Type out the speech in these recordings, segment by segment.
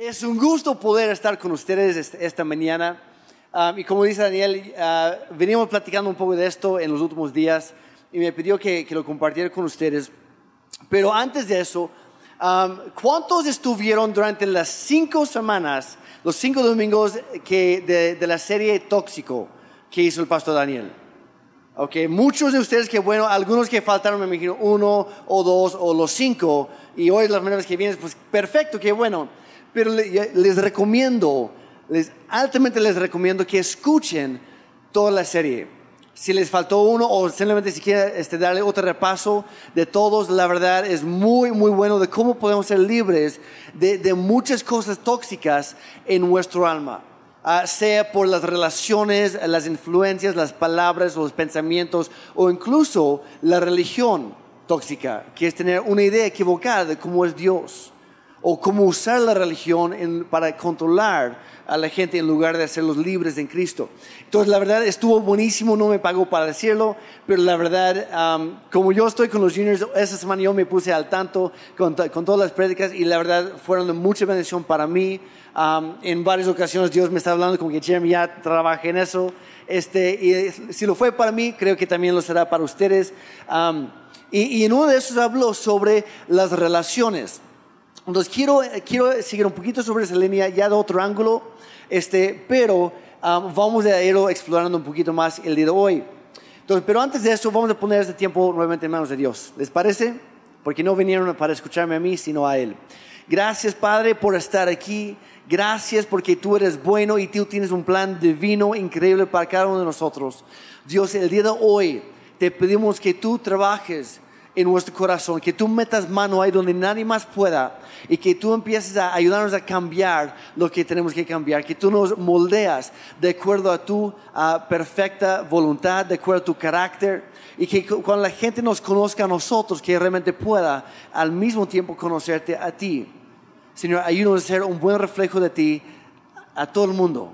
Es un gusto poder estar con ustedes esta mañana. Y como dice Daniel, uh, venimos platicando un poco de esto en los últimos días y me pidió que, que lo compartiera con ustedes. Pero antes de eso, ¿cuántos estuvieron durante las cinco semanas, los cinco domingos que de, de la serie Tóxico que hizo el pastor Daniel? Ok, muchos de ustedes que, bueno, algunos que faltaron, me imagino, uno o dos o los cinco, y hoy las maneras que vienes, pues perfecto, qué bueno. Pero les recomiendo, altamente les recomiendo que escuchen toda la serie. Si les faltó uno o simplemente si quieren este, darle otro repaso de todos, la verdad es muy, muy bueno de cómo podemos ser libres de, muchas cosas tóxicas en nuestro alma. Uh, sea por las relaciones, las influencias, las palabras, los pensamientos o incluso la religión tóxica, que es tener una idea equivocada de cómo es Dios o cómo usar la religión para controlar a la gente en lugar de hacerlos libres en Cristo. Entonces, la verdad, estuvo buenísimo, no me pagó para decirlo, pero la verdad, um, como yo estoy con los juniors, esa semana yo me puse al tanto con, con todas las prédicas y la verdad fueron de mucha bendición para mí. Um, en varias ocasiones Dios me está hablando como que Jeremy ya trabaja en eso. Este, y si lo fue para mí, creo que también lo será para ustedes. Um, y, y en uno de esos habló sobre las relaciones. Entonces quiero, quiero seguir un poquito sobre esa línea ya de otro ángulo, este, pero um, vamos a irlo explorando un poquito más el día de hoy. Entonces, pero antes de eso vamos a poner este tiempo nuevamente en manos de Dios. ¿Les parece? Porque no vinieron para escucharme a mí, sino a Él. Gracias Padre por estar aquí. Gracias porque tú eres bueno y tú tienes un plan divino, increíble para cada uno de nosotros. Dios, el día de hoy te pedimos que tú trabajes en nuestro corazón, que tú metas mano ahí donde nadie más pueda y que tú empieces a ayudarnos a cambiar lo que tenemos que cambiar, que tú nos moldeas de acuerdo a tu perfecta voluntad, de acuerdo a tu carácter y que cuando la gente nos conozca a nosotros, que realmente pueda al mismo tiempo conocerte a ti. Señor, ayúdanos a ser un buen reflejo de ti a todo el mundo.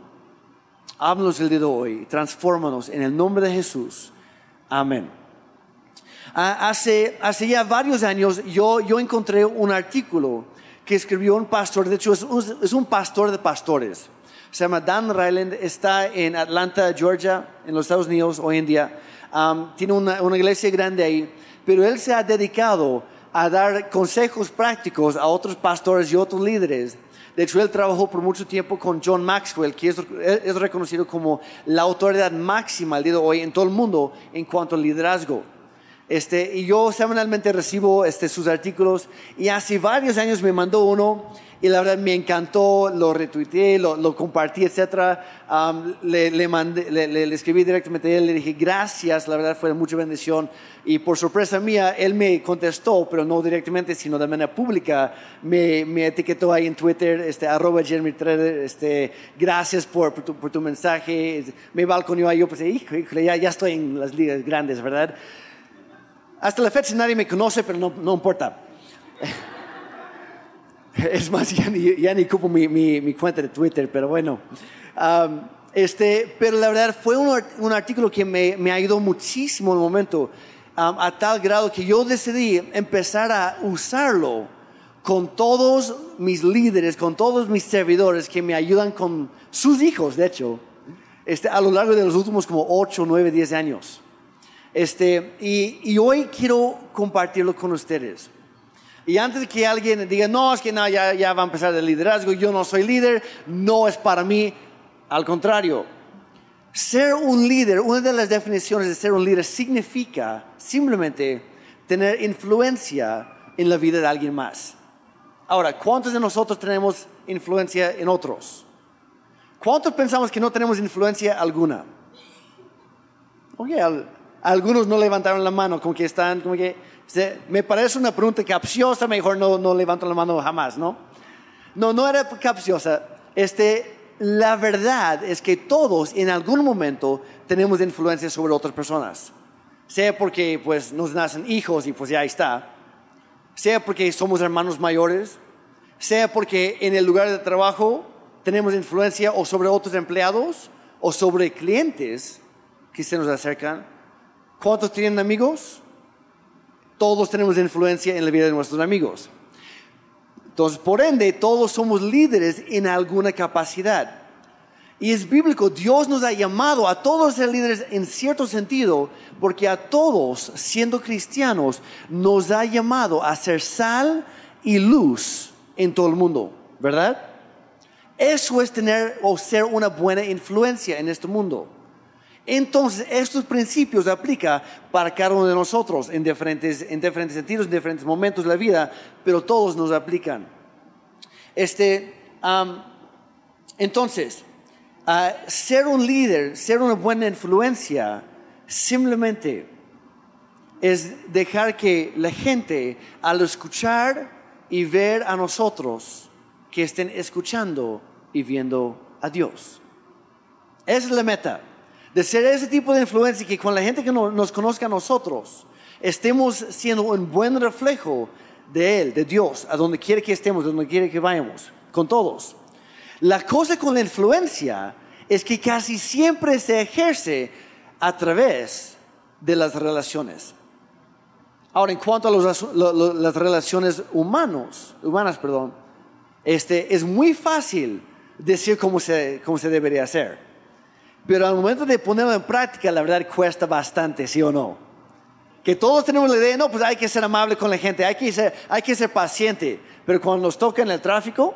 Háblanos el día de hoy, transfórmanos en el nombre de Jesús. Amén. Ah, hace, ya varios años yo, encontré un artículo que escribió un pastor, de hecho es un, pastor de pastores. Se llama Dan Ryland, está en Atlanta, Georgia, en los Estados Unidos hoy en día. Um, tiene una, una iglesia grande ahí, pero él se ha dedicado a dar consejos prácticos a otros pastores y otros líderes de hecho, él trabajó por mucho tiempo con John Maxwell, que es, es, reconocido como la autoridad máxima al día de hoy en todo el mundo en cuanto al liderazgo. Este, y yo semanalmente recibo este, sus artículos y hace varios años me mandó uno y la verdad me encantó, lo retuiteé, lo, lo compartí, etc. Um, le, le, mandé, le, le, escribí directamente a él, le dije gracias, la verdad fue mucha bendición. Y por sorpresa mía, él me contestó, pero no directamente, sino de manera pública, me, me etiquetó ahí en Twitter, este, arroba Jeremy Trader, este, gracias por, por, tu, por tu mensaje. Me balconeó ahí, yo pensé, híjole, ya, ya estoy en las ligas grandes, ¿verdad? Hasta la fecha nadie me conoce, pero no, no importa. Es más, ya ni, ya ni ocupo mi, mi, cuenta de Twitter, pero bueno. Este, pero la verdad fue un, un artículo que me, me, ayudó muchísimo en el momento, a tal grado que yo decidí empezar a usarlo con todos mis líderes, con todos mis servidores que me ayudan con sus hijos, de hecho, este, a lo largo de los últimos como 8, 9, 10 años. Este, y, y, hoy quiero compartirlo con ustedes. Y antes que alguien diga, no, es que no, ya, ya va a empezar el liderazgo, yo no soy líder, no es para mí. Al contrario, ser un líder, una de las definiciones de ser un líder significa simplemente tener influencia en la vida de alguien más. Ahora, ¿cuántos de nosotros tenemos influencia en otros? ¿Cuántos pensamos que no tenemos influencia alguna? Oye, algunos no levantaron la mano, como que están, como que, me parece una pregunta capciosa, mejor no, no levanto la mano jamás, ¿no? No, no era capciosa. Este, la verdad es que todos en algún momento tenemos influencia sobre otras personas. Sea porque pues nos nacen hijos y pues ya está. Sea porque somos hermanos mayores. Sea porque en el lugar de trabajo tenemos influencia o sobre otros empleados o sobre clientes que se nos acercan ¿Cuántos tienen amigos? Todos tenemos influencia en la vida de nuestros amigos. Entonces, por ende, todos somos líderes en alguna capacidad. Y es bíblico, Dios nos ha llamado a todos ser líderes en cierto sentido, porque a todos, siendo cristianos, nos ha llamado a ser sal y luz en todo el mundo, ¿verdad? Eso es tener o ser una buena influencia en este mundo. Entonces, estos principios se aplican para cada uno de nosotros en diferentes, en diferentes sentidos, en diferentes momentos de la vida, pero todos nos aplican. Este, entonces, ser un líder, ser una buena influencia, simplemente es dejar que la gente, al escuchar y ver a nosotros, que estén escuchando y viendo a Dios. Esa es la meta, de ser ese tipo de influencia que con la gente que nos conozca a nosotros, estemos siendo un buen reflejo de Él, de Dios, a donde quiere que estemos, a donde quiere que vayamos, con todos. La cosa con la influencia es que casi siempre se ejerce a través de las relaciones. Ahora, en cuanto a las relaciones humanos, humanas, perdón, este, es muy fácil decir cómo se, cómo se debería hacer. Pero al momento de ponerlo en práctica, la verdad cuesta bastante, ¿sí o no? Que todos tenemos la idea, no, pues hay que ser amable con la gente, hay que ser, hay que ser paciente. Pero cuando nos toca en el tráfico,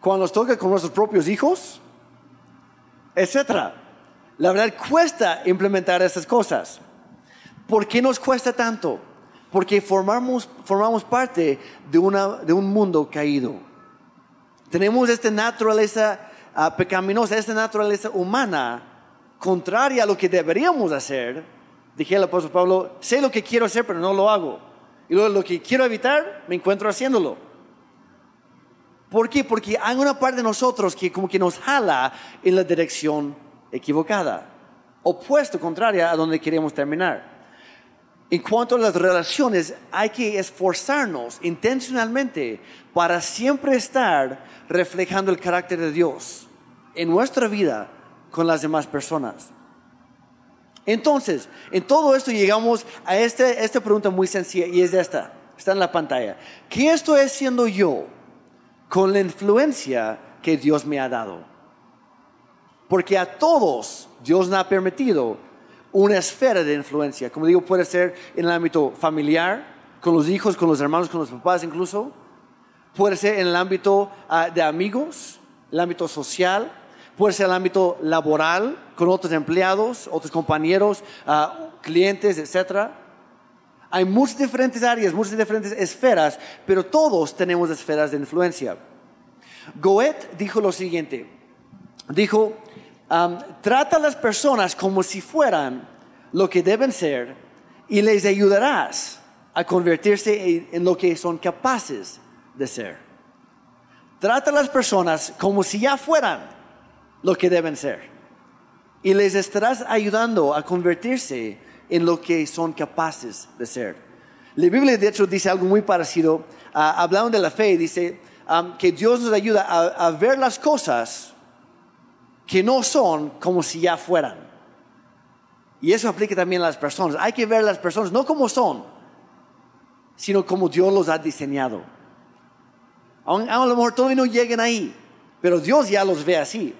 cuando nos toca con nuestros propios hijos, etcétera. La verdad cuesta implementar esas cosas. ¿Por qué nos cuesta tanto? Porque formamos, formamos parte de, una, de un mundo caído. Tenemos esta naturaleza uh, pecaminosa, esta naturaleza humana, contraria a lo que deberíamos hacer. Dije al apóstol Pablo, sé lo que quiero hacer, pero no lo hago. Y luego lo que quiero evitar, me encuentro haciéndolo. ¿Por qué? Porque hay una parte de nosotros que como que nos jala en la dirección equivocada, opuesto, contraria a donde queremos terminar. En cuanto a las relaciones, hay que esforzarnos intencionalmente para siempre estar reflejando el carácter de Dios en nuestra vida con las demás personas. Entonces, en todo esto llegamos a este, esta pregunta muy sencilla y es esta, está en la pantalla. ¿Qué estoy haciendo yo? con la influencia que Dios me ha dado. Porque a todos Dios nos ha permitido una esfera de influencia. Como digo, puede ser en el ámbito familiar, con los hijos, con los hermanos, con los papás incluso. Puede ser en el ámbito ah, de amigos, el ámbito social. Puede ser el ámbito laboral, con otros empleados, otros compañeros, ah, clientes, etc. Hay muchas diferentes áreas, muchas diferentes esferas, pero todos tenemos esferas de influencia. Goethe dijo lo siguiente, dijo, trata a las personas como si fueran lo que deben ser y les ayudarás a convertirse en lo que son capaces de ser. Trata a las personas como si ya fueran lo que deben ser y les estarás ayudando a convertirse en lo que son capaces de ser. La Biblia, de hecho, dice algo muy parecido. Ah, hablando de la fe, dice que Dios nos ayuda a, ver las cosas que no son como si ya fueran. Y eso aplica también a las personas. Hay que ver las personas no como son, sino como Dios los ha diseñado. A lo mejor todavía no lleguen ahí, pero Dios ya los ve así.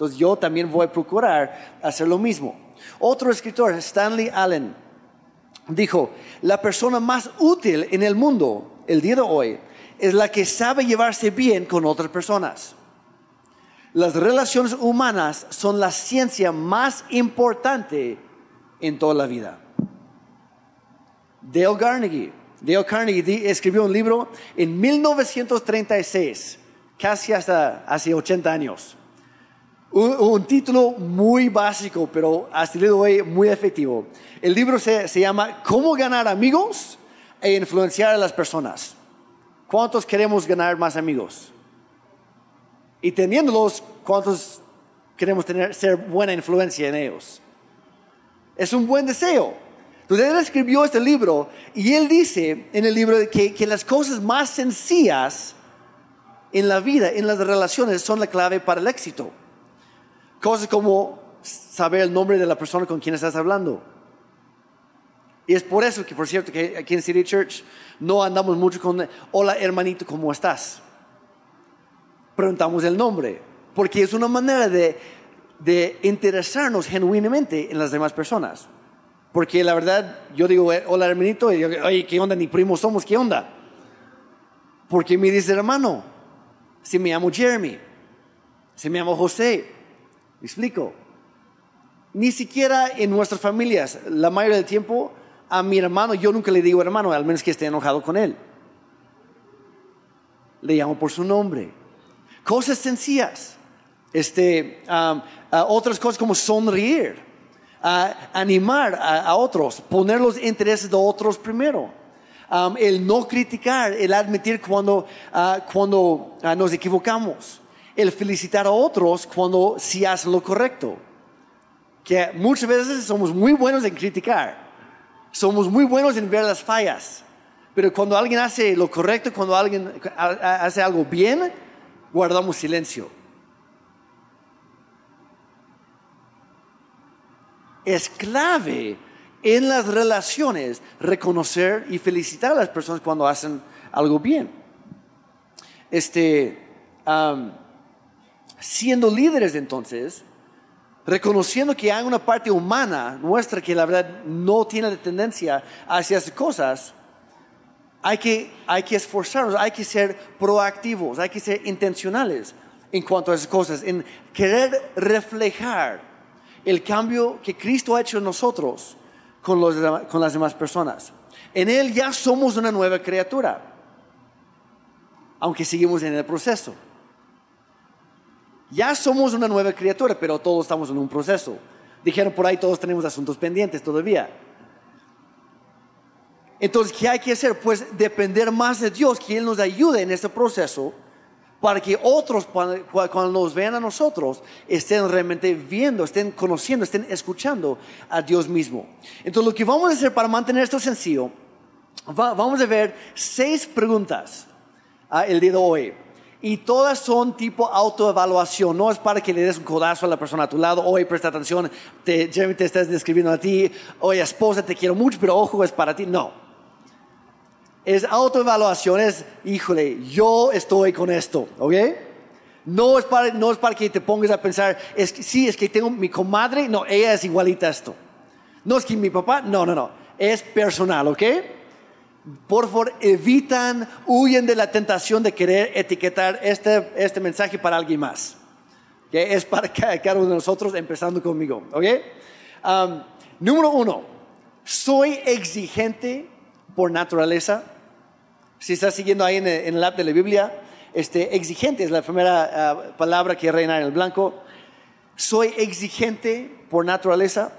Entonces yo también voy a procurar hacer lo mismo. Otro escritor, Stanley Allen, dijo, la persona más útil en el mundo el día de hoy es la que sabe llevarse bien con otras personas. Las relaciones humanas son la ciencia más importante en toda la vida. Dale Carnegie, Dale Carnegie escribió un libro en 1936, casi hasta hace 80 años un, título muy básico, pero hasta el día de muy efectivo. El libro se, se llama Cómo ganar amigos e influenciar a las personas. ¿Cuántos queremos ganar más amigos? Y teniéndolos, ¿cuántos queremos tener, ser buena influencia en ellos? Es un buen deseo. Entonces él escribió este libro y él dice en el libro que, que las cosas más sencillas en la vida, en las relaciones, son la clave para el éxito. Cosas como saber el nombre de la persona con quien estás hablando. Y es por eso que, por cierto, que aquí en City Church no andamos mucho con, hola hermanito, ¿cómo estás? Preguntamos el nombre, porque es una manera de, de interesarnos genuinamente en las demás personas. Porque la verdad, yo digo, eh, hola hermanito, y yo, oye, ¿qué onda? Ni primos somos, ¿qué onda? Porque me dice hermano, si me llamo Jeremy, si me llamo José, ¿me explico? Ni siquiera en nuestras familias, la mayoría del tiempo, a mi hermano, yo nunca le digo hermano, al menos que esté enojado con él. Le llamo por su nombre. Cosas sencillas. Este, otras cosas como sonreír animar a, otros, poner los intereses de otros primero. el no criticar, el admitir cuando, ah, cuando ah, nos equivocamos, el felicitar a otros cuando sí hacen lo correcto. Que muchas veces somos muy buenos en criticar, somos muy buenos en ver las fallas, pero cuando alguien hace lo correcto, cuando alguien hace algo bien, guardamos silencio. es clave en las relaciones reconocer y felicitar a las personas cuando hacen algo bien. Este, siendo líderes entonces, reconociendo que hay una parte humana nuestra que la verdad no tiene la tendencia hacia esas cosas, hay que, hay que esforzarnos, hay que ser proactivos, hay que ser intencionales en cuanto a esas cosas, en querer reflejar el cambio que Cristo ha hecho en nosotros con, las demás personas. En Él ya somos una nueva criatura, aunque seguimos en el proceso. Ya somos una nueva criatura, pero todos estamos en un proceso. Dijeron por ahí, todos tenemos asuntos pendientes todavía. Entonces, ¿qué hay que hacer? Pues depender más de Dios, que Él nos ayude en este proceso para que otros cuando nos vean a nosotros estén realmente viendo, estén conociendo, estén escuchando a Dios mismo. Entonces lo que vamos a hacer para mantener esto sencillo, vamos a ver seis preguntas ah, el día de hoy. Y todas son tipo autoevaluación, no es para que le des un codazo a la persona a tu lado, oye, presta atención, te, Jeremy te estás describiendo a ti, oye, esposa, te quiero mucho, pero ojo, es para ti. No, es autoevaluación, es, híjole, yo estoy con esto, ¿ok? No es para, no es para que te pongas a pensar, es que, sí, es que tengo mi comadre, no, ella es igualita a esto. No es que mi papá, no, no, no, es personal, ¿ok? Por favor, evitan, huyen de la tentación de querer etiquetar este, este mensaje para alguien más. Que es para cada uno de nosotros, empezando conmigo, ¿ok? Um, número uno, soy exigente por naturaleza. Si estás siguiendo ahí en el, app de la Biblia, este, exigente es la primera ah, palabra que reina en el blanco. Soy exigente por naturaleza.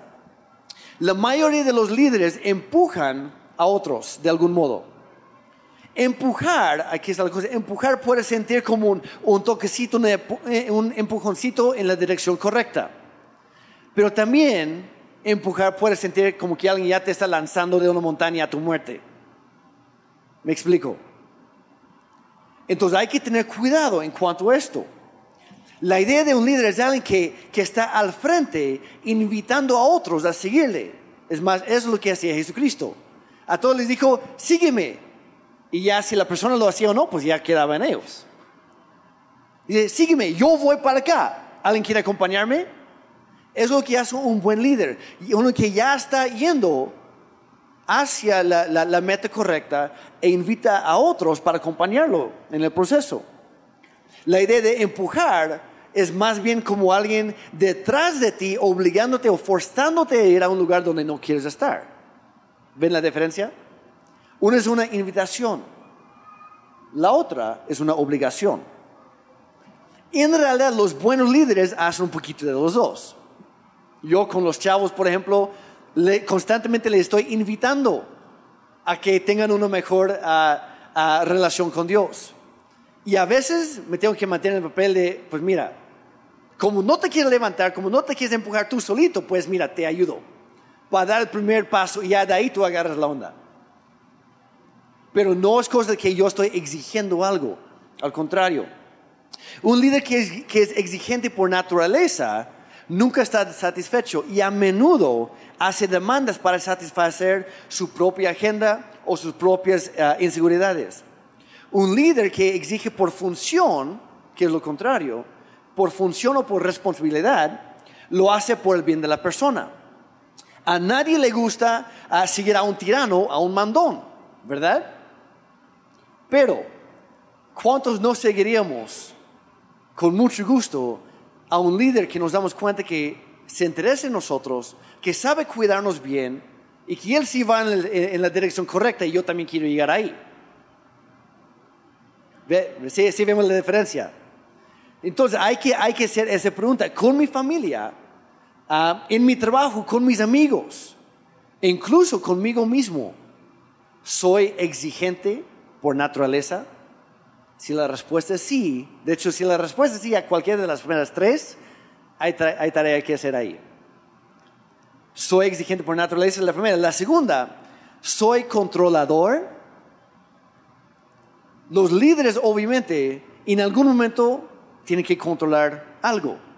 La mayoría de los líderes empujan a otros de algún modo. Empujar, aquí está la cosa, empujar puede sentir como un, un toquecito, eh, un empujoncito en la dirección correcta. Pero también empujar puede sentir como que alguien ya te está lanzando de una montaña a tu muerte. ¿Me explico? Entonces hay que tener cuidado en cuanto a esto. La idea de un líder es alguien que, que está al frente invitando a otros a seguirle. Es más, es lo que hacía Jesucristo. A todos les dijo, sígueme. Y ya si la persona lo hacía o no, pues ya quedaba en ellos. Dice, sígueme, yo voy para acá. ¿Alguien quiere acompañarme? Es lo que hace un buen líder. Uno que ya está yendo hacia la, meta correcta e invita a otros para acompañarlo en el proceso. La idea de empujar es más bien como alguien detrás de ti obligándote o forzándote a ir a un lugar donde no quieres estar. ¿Ven la diferencia? Una es una invitación, la otra es una obligación. En realidad los buenos líderes hacen un poquito de los dos. Yo con los chavos, por ejemplo, constantemente les estoy invitando a que tengan una mejor ah, ah, relación con Dios. Y a veces me tengo que mantener en el papel de, pues mira, como no te quieres levantar, como no te quieres empujar tú solito, pues mira, te ayudo. Para dar el primer paso y ya de ahí tú agarras la onda. Pero no es cosa de que yo estoy exigiendo algo. Al contrario, un líder que es, exigente por naturaleza nunca está satisfecho y a menudo hace demandas para satisfacer su propia agenda o sus propias eh, inseguridades. Un líder que exige por función, que es lo contrario, por función o por responsabilidad, lo hace por el bien de la persona. A nadie le gusta seguir a un tirano, a un mandón, ¿verdad? Pero, ¿cuántos no seguiríamos con mucho gusto a un líder que nos damos cuenta que se interesa en nosotros, que sabe cuidarnos bien y que él sí va en, la dirección correcta y yo también quiero llegar ahí? ¿Ve? ¿Sí, vemos la diferencia? Entonces hay que, hay que hacer esa pregunta. Con mi familia, Ah, en mi trabajo, con mis amigos, incluso conmigo mismo. ¿Soy exigente por naturaleza? Si la respuesta es sí, de hecho, si la respuesta es sí a cualquiera de las primeras tres, hay, hay tarea que hacer ahí. Soy exigente por naturaleza, la primera. La segunda, soy controlador. Los líderes, obviamente, en algún momento tienen que controlar algo.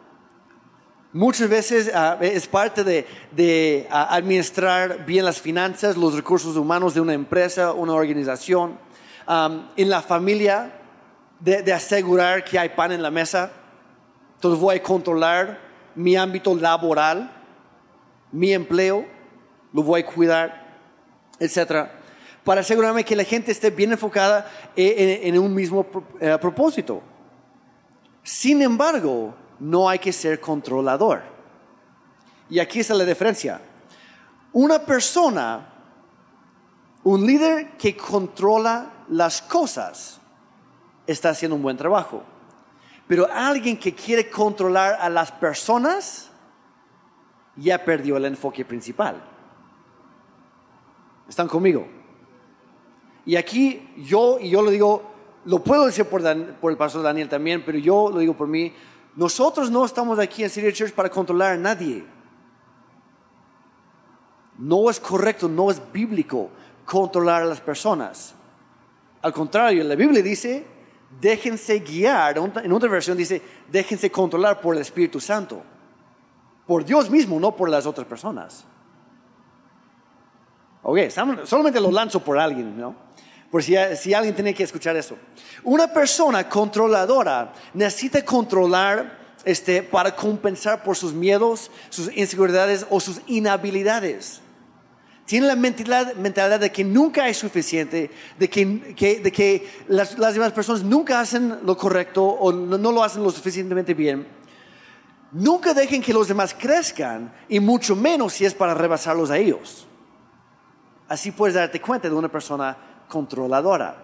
Muchas veces ah, es parte de, ah, administrar bien las finanzas, los recursos humanos de una empresa, una organización. en la familia, de, asegurar que hay pan en la mesa. Entonces voy a controlar mi ámbito laboral, mi empleo, lo voy a cuidar, etc. Para asegurarme que la gente esté bien enfocada eh, en, un mismo eh, propósito. Sin embargo, no hay que ser controlador. Y aquí está la diferencia. Una persona, un líder que controla las cosas, está haciendo un buen trabajo. Pero alguien que quiere controlar a las personas, ya perdió el enfoque principal. ¿Están conmigo? Y aquí yo, y yo lo digo, lo puedo decir por, el pastor Daniel también, pero yo lo digo por mí, nosotros no estamos aquí en City Church para controlar a nadie. No es correcto, no es bíblico controlar a las personas. Al contrario, la Biblia dice, déjense guiar. En otra versión dice, déjense controlar por el Espíritu Santo. Por Dios mismo, no por las otras personas. Ok, solamente lo lanzo por alguien, ¿no? Por si, alguien tiene que escuchar eso. Una persona controladora necesita controlar este, para compensar por sus miedos, sus inseguridades o sus inhabilidades. Tiene la mentalidad, de que nunca es suficiente, de que, las, demás personas nunca hacen lo correcto o no lo hacen lo suficientemente bien. Nunca dejen que los demás crezcan y mucho menos si es para rebasarlos a ellos. Así puedes darte cuenta de una persona controladora.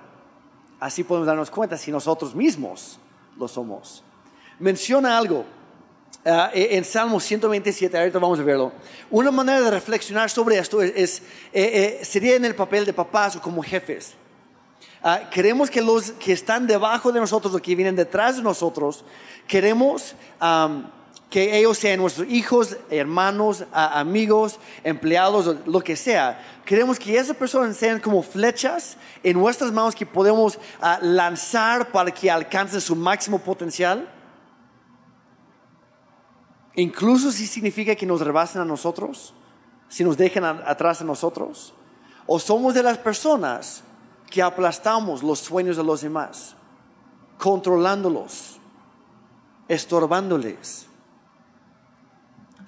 Así podemos darnos cuenta si nosotros mismos lo somos. Menciona algo uh, en Salmo 127, ahorita vamos a verlo. Una manera de reflexionar sobre esto es, eh, eh, sería en el papel de papás o como jefes. Uh, queremos que los que están debajo de nosotros o que vienen detrás de nosotros, queremos que ellos sean nuestros hijos, hermanos, amigos, empleados, lo que sea. Queremos que esas personas sean como flechas en nuestras manos que podemos ah, lanzar para que alcancen su máximo potencial. Incluso si significa que nos rebasen a nosotros, si nos dejan atrás a nosotros. O somos de las personas que aplastamos los sueños de los demás, controlándolos, estorbándoles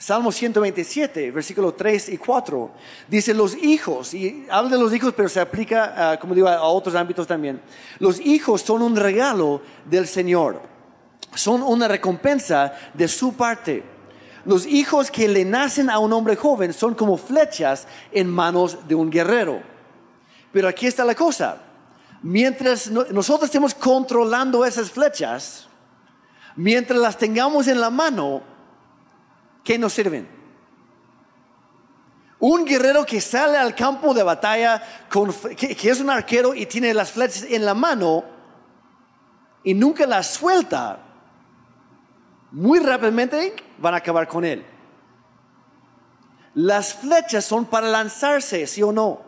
Salmo 127, versículos 3 y 4, dice los hijos, y habla de los hijos, pero se aplica, ah, como digo, a otros ámbitos también. Los hijos son un regalo del Señor, son una recompensa de su parte. Los hijos que le nacen a un hombre joven son como flechas en manos de un guerrero. Pero aquí está la cosa. Mientras nosotros estemos controlando esas flechas, mientras las tengamos en la mano, ¿qué nos sirven? Un guerrero que sale al campo de batalla, que, es un arquero y tiene las flechas en la mano y nunca las suelta, muy rápidamente van a acabar con él. Las flechas son para lanzarse, sí o no.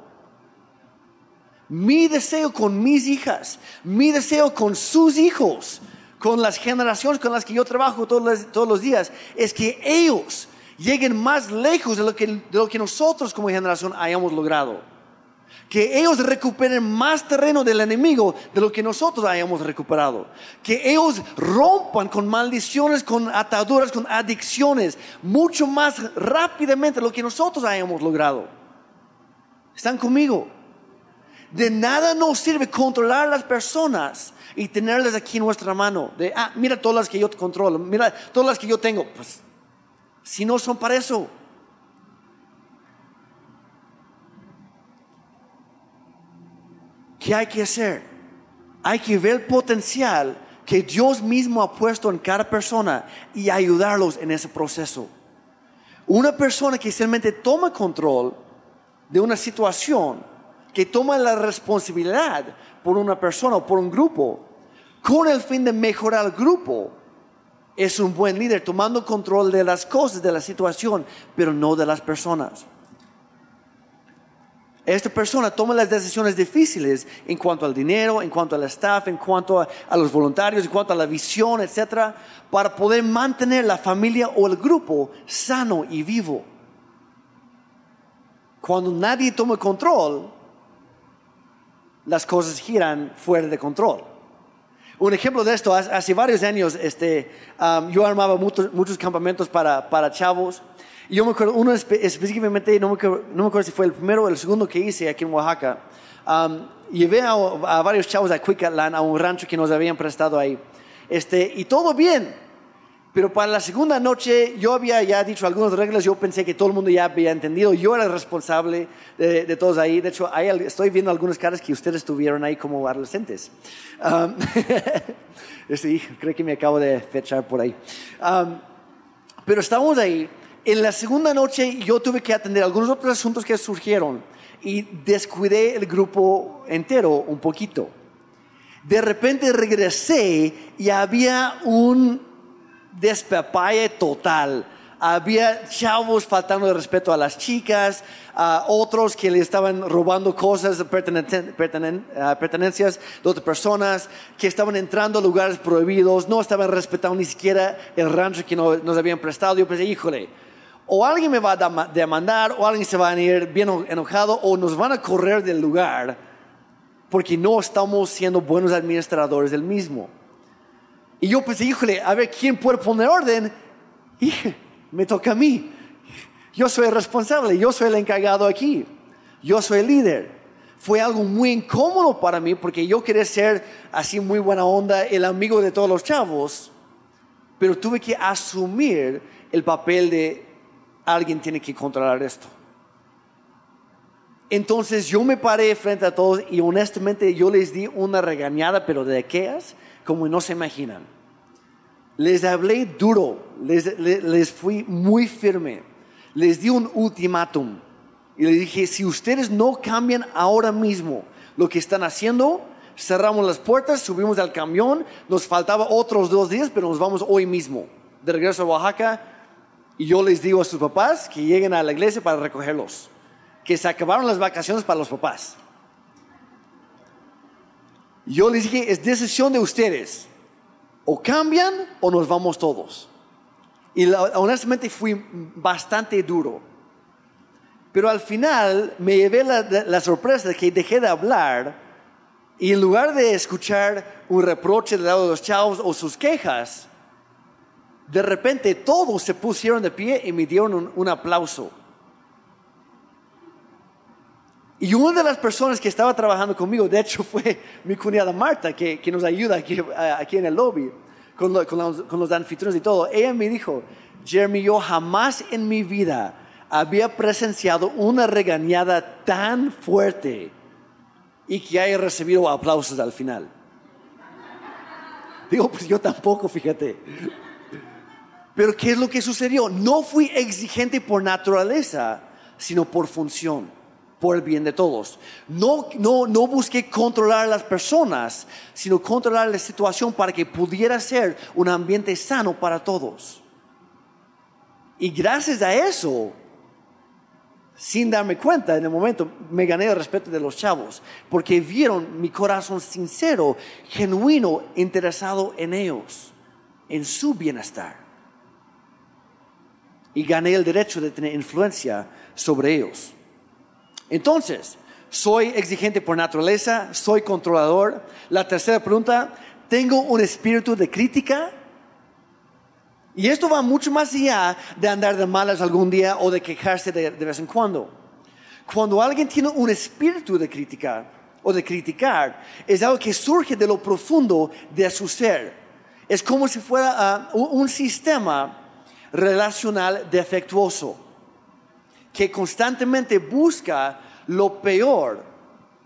Mi deseo con mis hijas, mi deseo con sus hijos, con las generaciones con las que yo trabajo todos los, días es que ellos lleguen más lejos de lo, que, de lo que nosotros como generación hayamos logrado. Que ellos recuperen más terreno del enemigo de lo que nosotros hayamos recuperado. Que ellos rompan con maldiciones, con ataduras, con adicciones, mucho más rápidamente de lo que nosotros hayamos logrado. ¿Están conmigo? De nada nos sirve controlar a las personas y tenerlas aquí en nuestra mano. De, ah, mira todas las que yo controlo, mira todas las que yo tengo. Pues, si no son para eso. ¿Qué hay que hacer? Hay que ver el potencial que Dios mismo ha puesto en cada persona y ayudarlos en ese proceso. Una persona que simplemente toma control de una situación que toma la responsabilidad por una persona o por un grupo con el fin de mejorar el grupo, es un buen líder tomando control de las cosas, de la situación, pero no de las personas. Esta persona toma las decisiones difíciles en cuanto al dinero, en cuanto al staff, en cuanto a, a, los voluntarios, en cuanto a la visión, etcétera, para poder mantener la familia o el grupo sano y vivo. Cuando nadie toma control, las cosas giran fuera de control. Un ejemplo de esto, hace varios años este, um, yo armaba muchos, campamentos para, para, chavos. Y yo me acuerdo, uno específicamente, no me, acuerdo, si fue el primero o el segundo que hice aquí en Oaxaca. Um, llevé a, varios chavos a Quickatlan, a un rancho que nos habían prestado ahí. Este, y todo bien. Pero para la segunda noche yo había ya dicho algunas reglas, yo pensé que todo el mundo ya había entendido, yo era el responsable de, de todos ahí, de hecho ahí estoy viendo algunas caras que ustedes tuvieron ahí como adolescentes. Um, sí, creo que me acabo de fechar por ahí. Um, pero estábamos ahí, en la segunda noche yo tuve que atender algunos otros asuntos que surgieron y descuidé el grupo entero un poquito. De repente regresé y había un despepalle total. Había chavos faltando de respeto a las chicas, a otros que le estaban robando cosas, pertenencias de otras personas, que estaban entrando a lugares prohibidos, no estaban respetando ni siquiera el rancho que nos habían prestado. Yo pensé, híjole, o alguien me va a demandar, o alguien se va a ir bien enojado, o nos van a correr del lugar, porque no estamos siendo buenos administradores del mismo. Y yo pensé, híjole, a ver quién puede poner orden. Y me toca a mí. Yo soy el responsable, yo soy el encargado aquí. Yo soy el líder. Fue algo muy incómodo para mí porque yo quería ser así muy buena onda, el amigo de todos los chavos. Pero tuve que asumir el papel de alguien tiene que controlar esto. Entonces yo me paré frente a todos y honestamente yo les di una regañada, pero de aquellas como no se imaginan. Les hablé duro, les, fui muy firme, les di un ultimátum y les dije, si ustedes no cambian ahora mismo lo que están haciendo, cerramos las puertas, subimos al camión, nos faltaba otros dos días, pero nos vamos hoy mismo, de regreso a Oaxaca, y yo les digo a sus papás que lleguen a la iglesia para recogerlos, que se acabaron las vacaciones para los papás. Yo les dije, es decisión de ustedes o cambian o nos vamos todos. Y honestamente fui bastante duro. Pero al final me llevé la, sorpresa de que dejé de hablar y en lugar de escuchar un reproche del lado de los chavos o sus quejas, de repente todos se pusieron de pie y me dieron un aplauso. Y una de las personas que estaba trabajando conmigo, de hecho, fue mi cuñada Marta, que, nos ayuda aquí, aquí, en el lobby, con, los, con los anfitriones y todo. Ella me dijo, Jeremy, yo jamás en mi vida había presenciado una regañada tan fuerte y que haya recibido aplausos al final. Digo, pues yo tampoco, fíjate. Pero ¿qué es lo que sucedió? No fui exigente por naturaleza, sino por función por el bien de todos. No, no, no busqué controlar a las personas, sino controlar la situación para que pudiera ser un ambiente sano para todos. Y gracias a eso, sin darme cuenta en el momento, me gané el respeto de los chavos, porque vieron mi corazón sincero, genuino, interesado en ellos, en su bienestar. Y gané el derecho de tener influencia sobre ellos. Entonces, soy exigente por naturaleza, soy controlador. La tercera pregunta, ¿tengo un espíritu de crítica? Y esto va mucho más allá de andar de malas algún día o de quejarse de, vez en cuando. Cuando alguien tiene un espíritu de crítica o de criticar, es algo que surge de lo profundo de su ser. Es como si fuera ah, un sistema relacional defectuoso que constantemente busca lo peor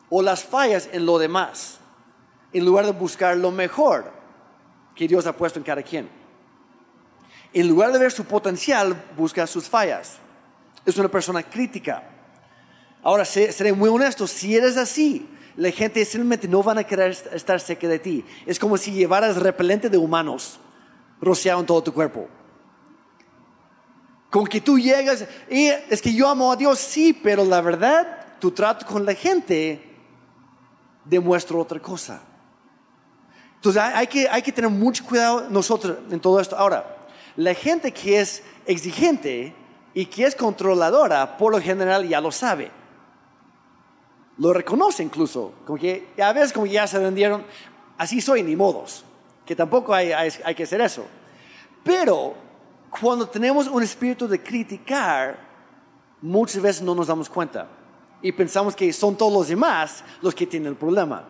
o las fallas en lo demás, en lugar de buscar lo mejor que Dios ha puesto en cada quien en lugar de ver su potencial, busca sus fallas. Es una persona crítica. Ahora, seré muy honesto, si eres así, la gente simplemente no van a querer estar cerca de ti. Es como si llevaras repelente de humanos rociado en todo tu cuerpo. Con que tú llegas y es que yo amo a Dios, sí, pero la verdad, tu trato con la gente demuestra otra cosa. Entonces hay que, hay que tener mucho cuidado nosotros en todo esto. Ahora, la gente que es exigente y que es controladora, por lo general ya lo sabe. Lo reconoce incluso, como que a veces como ya se vendieron, así soy ni modos, que tampoco hay, hay que hacer eso. Pero cuando tenemos un espíritu de criticar, muchas veces no nos damos cuenta y pensamos que son todos los demás los que tienen el problema.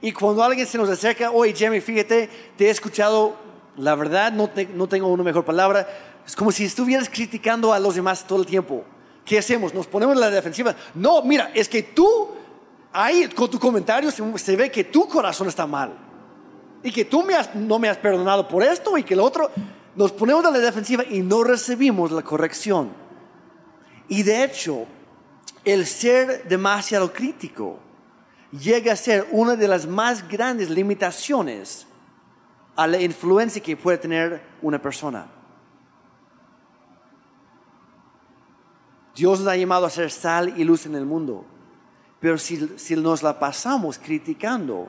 Y cuando alguien se nos acerca, oye Jeremy, fíjate, te he escuchado la verdad, no, tengo una mejor palabra. Es como si estuvieras criticando a los demás todo el tiempo. ¿Qué hacemos? ¿Nos ponemos en la defensiva? No, mira, es que tú, ahí con tu comentario se, ve que tu corazón está mal. Y que tú no me has perdonado por esto y que el otro. Nos ponemos en la defensiva y no recibimos la corrección. Y de hecho, el ser demasiado crítico llega a ser una de las más grandes limitaciones a la influencia que puede tener una persona. Dios nos ha llamado a ser sal y luz en el mundo, pero si, si nos la pasamos criticando,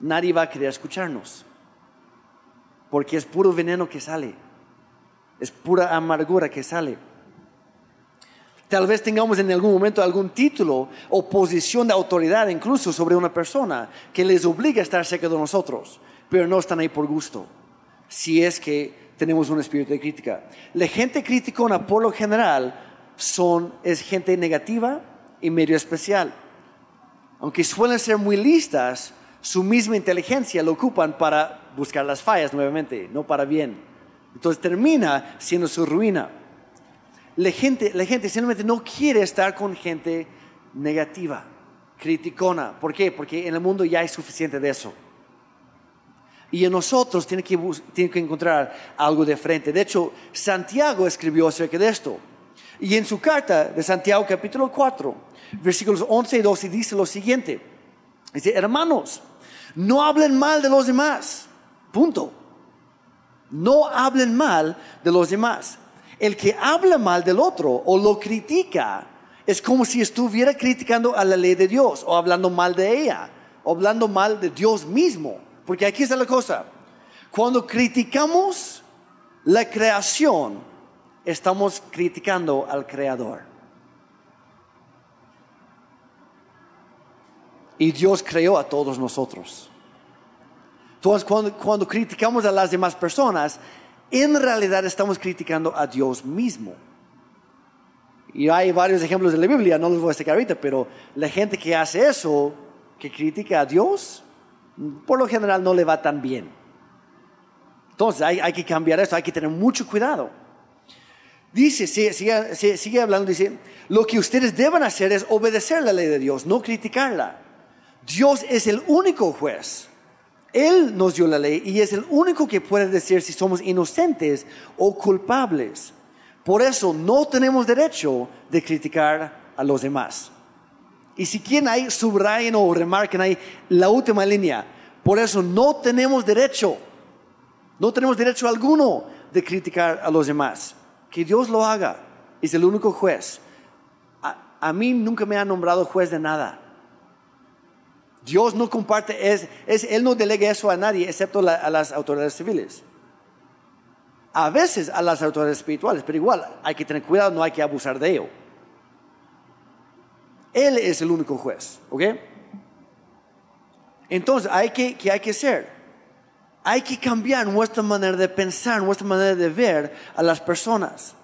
nadie va a querer escucharnos, porque es puro veneno que sale, es pura amargura que sale. Tal vez tengamos en algún momento algún título o posición de autoridad incluso sobre una persona que les obliga a estar cerca de nosotros pero no están ahí por gusto, si es que tenemos un espíritu de crítica. La gente criticona por lo general son, es gente negativa y medio especial. Aunque suelen ser muy listas, su misma inteligencia lo ocupan para buscar las fallas nuevamente, no para bien. Entonces termina siendo su ruina. La gente, la gente simplemente no quiere estar con gente negativa, criticona. ¿Por qué? Porque en el mundo ya hay suficiente de eso. Y en nosotros tiene que, tiene que encontrar algo de frente. De hecho, Santiago escribió acerca de esto. Y en su carta de Santiago capítulo 4, versículos 11 y 12 dice lo siguiente. Dice, hermanos, no hablen mal de los demás. Punto. No hablen mal de los demás. El que habla mal del otro o lo critica es como si estuviera criticando a la ley de Dios o hablando mal de ella o hablando mal de Dios mismo. Porque aquí está la cosa. Cuando criticamos la creación, estamos criticando al creador. Y Dios creó a todos nosotros. Entonces, cuando, cuando criticamos a las demás personas, en realidad estamos criticando a Dios mismo. Y hay varios ejemplos en la Biblia, no los voy a sacar ahorita, pero la gente que hace eso, que critica a Dios, por lo general no le va tan bien. Entonces hay, que cambiar eso, hay que tener mucho cuidado. Dice, sigue, sigue, hablando, dice, lo que ustedes deben hacer es obedecer la ley de Dios, no criticarla. Dios es el único juez. Él nos dio la ley y es el único que puede decir si somos inocentes o culpables. Por eso no tenemos derecho de criticar a los demás. Y si quieren ahí, subrayen o remarquen ahí la última línea. Por eso no tenemos derecho, no tenemos derecho alguno de criticar a los demás. Que Dios lo haga, es el único juez. a mí nunca me ha nombrado juez de nada. Dios no comparte, es, Él no delega eso a nadie, excepto a las autoridades civiles. A veces a las autoridades espirituales, pero igual hay que tener cuidado, no hay que abusar de ello. Él es el único juez, ¿ok? Entonces, hay que, ¿qué hay que hacer? Hay que cambiar nuestra manera de pensar, nuestra manera de ver a las personas.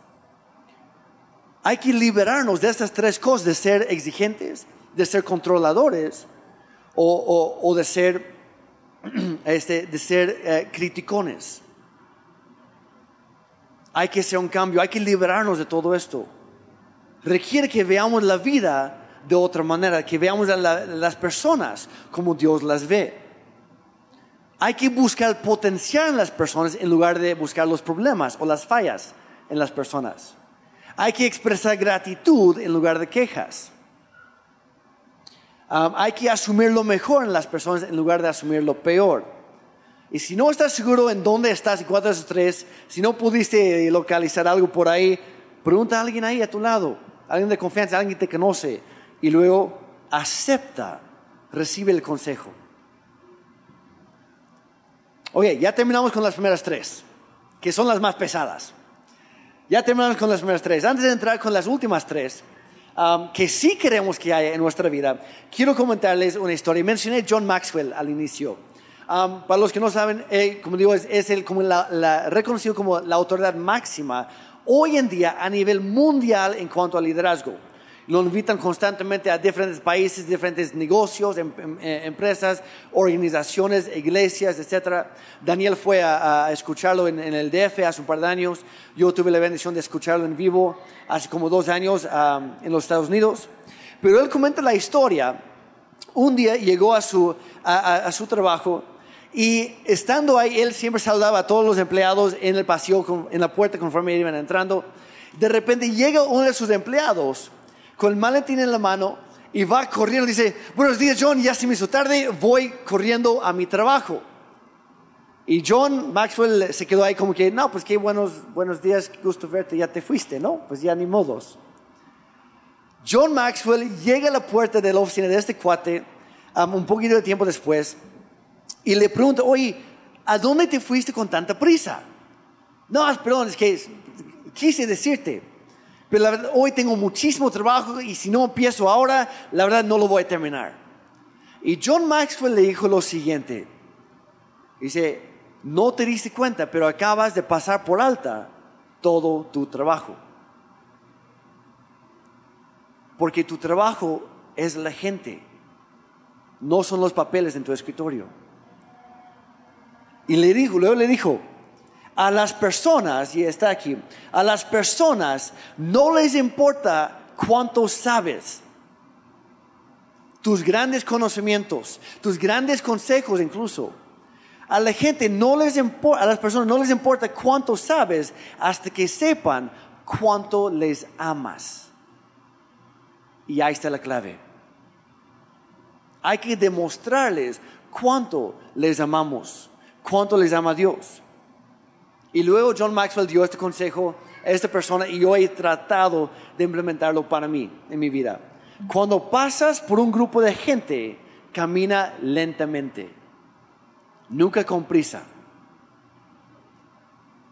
Hay que liberarnos de estas tres cosas, de ser exigentes, de ser controladores o, de ser, este, de ser eh, criticones. Hay que hacer un cambio, hay que liberarnos de todo esto. Requiere que veamos la vida de otra manera, que veamos a las personas como Dios las ve. Hay que buscar el potencial en las personas en lugar de buscar los problemas o las fallas en las personas. Hay que expresar gratitud en lugar de quejas. Hay que asumir lo mejor en las personas en lugar de asumir lo peor. Y si no estás seguro en dónde estás y cuántos de tres, si no pudiste localizar algo por ahí, pregunta a alguien ahí a tu lado, alguien de confianza, alguien que te conoce, y luego acepta, recibe el consejo. Oye, ya terminamos con las primeras tres, que son las más pesadas. Ya terminamos con las primeras tres. Antes de entrar con las últimas tres, um, que sí queremos que haya en nuestra vida, quiero comentarles una historia. Mencioné John Maxwell al inicio. Um, para los que no saben, eh, como digo, es, el, reconocido como la autoridad máxima hoy en día a nivel mundial en cuanto al liderazgo lo invitan constantemente a diferentes países, diferentes negocios, em, em, eh, empresas, organizaciones, iglesias, etc. Daniel fue a, escucharlo en, el DF hace un par de años. Yo tuve la bendición de escucharlo en vivo hace como dos años en los Estados Unidos. Pero él comenta la historia. Un día llegó a su, a, su trabajo y estando ahí, él siempre saludaba a todos los empleados en el pasillo, en la puerta conforme iban entrando. De repente llega uno de sus empleados con el maletín en la mano y va corriendo. Dice, buenos días John, ya se me hizo tarde, voy corriendo a mi trabajo. Y John Maxwell se quedó ahí como que, no, pues qué buenos, buenos días, gusto verte, ya te fuiste, ¿no? Pues ya ni modos. John Maxwell llega a la puerta de la oficina de este cuate um, un poquito de tiempo después y le pregunta, oye, ¿a dónde te fuiste con tanta prisa? No, perdón, es que quise decirte, pero la verdad, hoy tengo muchísimo trabajo y si no empiezo ahora, la verdad no lo voy a terminar. Y John Maxwell le dijo lo siguiente. Dice, no te diste cuenta, pero acabas de pasar por alta todo tu trabajo. Porque tu trabajo es la gente, no son los papeles en tu escritorio. Y le dijo, luego le dijo, a las personas, y está aquí, a las personas no les importa cuánto sabes, tus grandes conocimientos, tus grandes consejos incluso. A la gente no les importa, a las personas no les importa cuánto sabes hasta que sepan cuánto les amas. Y ahí está la clave. Hay que demostrarles cuánto les amamos, cuánto les ama Dios. Y luego John Maxwell dio este consejo a esta persona y yo he tratado de implementarlo para mí en mi vida. Cuando pasas por un grupo de gente, camina lentamente, nunca con prisa.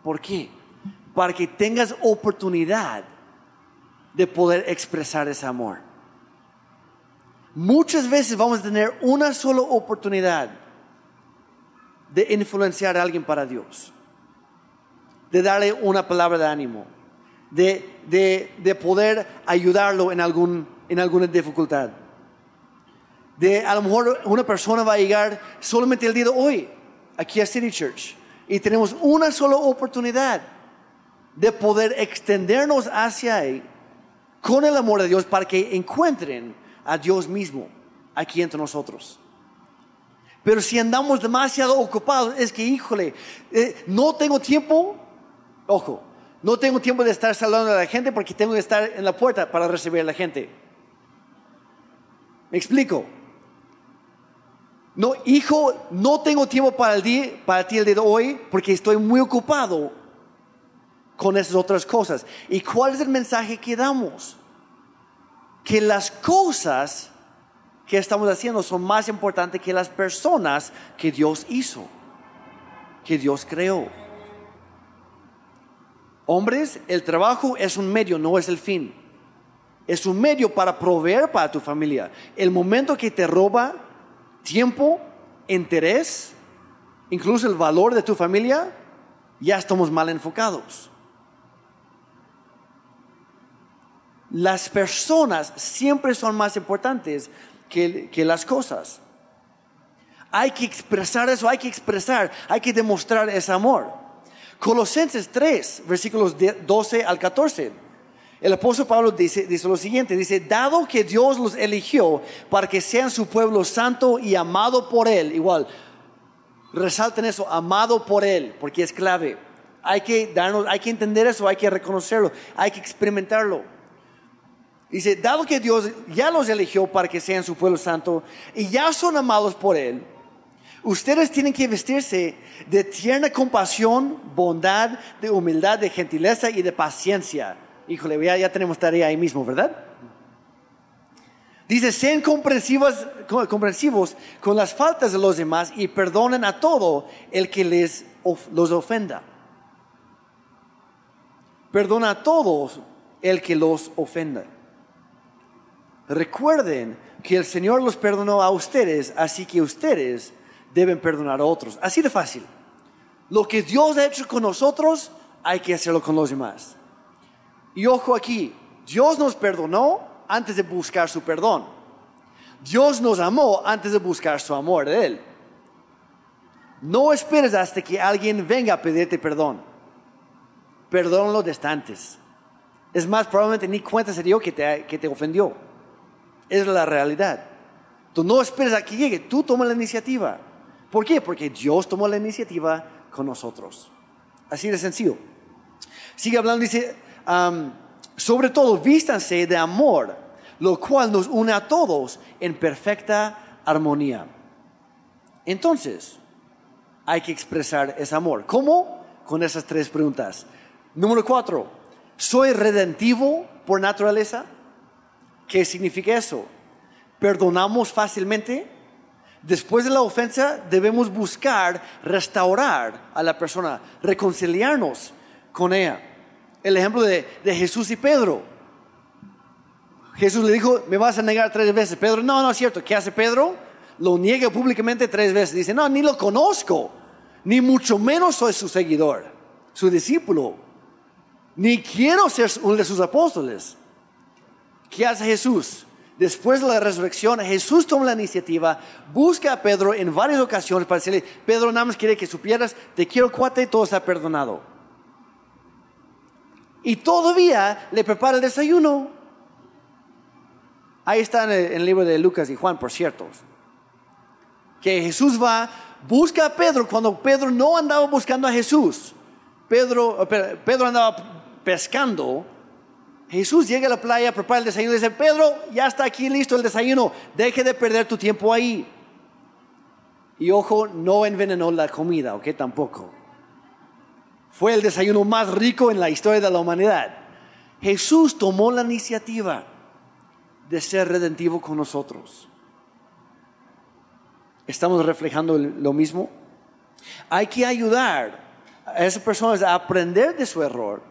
¿Por qué? Para que tengas oportunidad de poder expresar ese amor. Muchas veces vamos a tener una sola oportunidad de influenciar a alguien para Dios de darle una palabra de ánimo, de, poder ayudarlo en, algún, en alguna dificultad. De a lo mejor una persona va a llegar solamente el día de hoy aquí a City Church y tenemos una sola oportunidad de poder extendernos hacia él con el amor de Dios para que encuentren a Dios mismo aquí entre nosotros. Pero si andamos demasiado ocupados, es que, híjole, eh, no tengo tiempo Ojo, no tengo tiempo de estar saludando a la gente porque tengo que estar en la puerta para recibir a la gente. ¿Me explico? No, hijo, no tengo tiempo para, el día, para ti el día de hoy porque estoy muy ocupado con esas otras cosas. ¿Y cuál es el mensaje que damos? que las cosas que estamos haciendo son más importantes que las personas que Dios hizo, que Dios creó. Hombres, el trabajo es un medio, no es el fin. Es un medio para proveer para tu familia. El momento que te roba tiempo, interés, incluso el valor de tu familia, ya estamos mal enfocados. Las personas siempre son más importantes que, las cosas. Hay que expresar eso, hay que expresar, hay que demostrar ese amor. Colosenses 3, versículos 12 al 14. El apóstol Pablo dice, dice, lo siguiente, dice, dado que Dios los eligió para que sean su pueblo santo y amado por Él, igual, resalten eso, amado por Él, porque es clave. Hay que darnos, hay que entender eso, hay que reconocerlo, hay que experimentarlo. Dice, dado que Dios ya los eligió para que sean su pueblo santo y ya son amados por Él, ustedes tienen que vestirse de tierna compasión, bondad, de humildad, de gentileza y de paciencia. Híjole, ya, ya tenemos tarea ahí mismo, ¿verdad? Dice, sean comprensivos, comprensivos con las faltas de los demás y perdonen a todo el que les los ofenda. Perdona a todos el que los ofenda. Recuerden que el Señor los perdonó a ustedes, así que ustedes deben perdonar a otros. Así de fácil. Lo que Dios ha hecho con nosotros, hay que hacerlo con los demás. Y ojo aquí, Dios nos perdonó antes de buscar su perdón. Dios nos amó antes de buscar su amor de Él. No esperes hasta que alguien venga a pedirte perdón. Perdónalo desde antes. Es más, probablemente ni cuenta se dio que te, que te ofendió. Es la realidad. Tú no esperes a que llegue, tú toma la iniciativa. ¿Por qué? Porque Dios tomó la iniciativa con nosotros. Así de sencillo. Sigue hablando, dice, sobre todo vístanse de amor, lo cual nos une a todos en perfecta armonía. Entonces, hay que expresar ese amor. ¿Cómo? Con esas tres preguntas. Número cuatro, ¿soy redentivo por naturaleza? ¿Qué significa eso? ¿Perdonamos fácilmente? Después de la ofensa debemos buscar restaurar a la persona, reconciliarnos con ella. El ejemplo de, Jesús y Pedro. Jesús le dijo, me vas a negar tres veces. Pedro, no, no es cierto. ¿Qué hace Pedro? Lo niega públicamente tres veces. Dice, no, ni lo conozco, ni mucho menos soy su seguidor, su discípulo, ni quiero ser uno de sus apóstoles. ¿Qué hace Jesús? Después de la resurrección, Jesús toma la iniciativa, busca a Pedro en varias ocasiones para decirle, Pedro, nada más quiere que supieras, te quiero cuate, todo está perdonado. Y todavía le prepara el desayuno. Ahí está en el, libro de Lucas y Juan, por cierto. Que Jesús va, busca a Pedro cuando Pedro no andaba buscando a Jesús. Pedro, Pedro andaba pescando Jesús llega a la playa, prepara el desayuno y dice, Pedro, ya está aquí listo el desayuno, deje de perder tu tiempo ahí. Y ojo, no envenenó la comida, ¿ok? Tampoco. Fue el desayuno más rico en la historia de la humanidad. Jesús tomó la iniciativa de ser redentivo con nosotros. ¿Estamos reflejando lo mismo? Hay que ayudar a esas personas a aprender de su error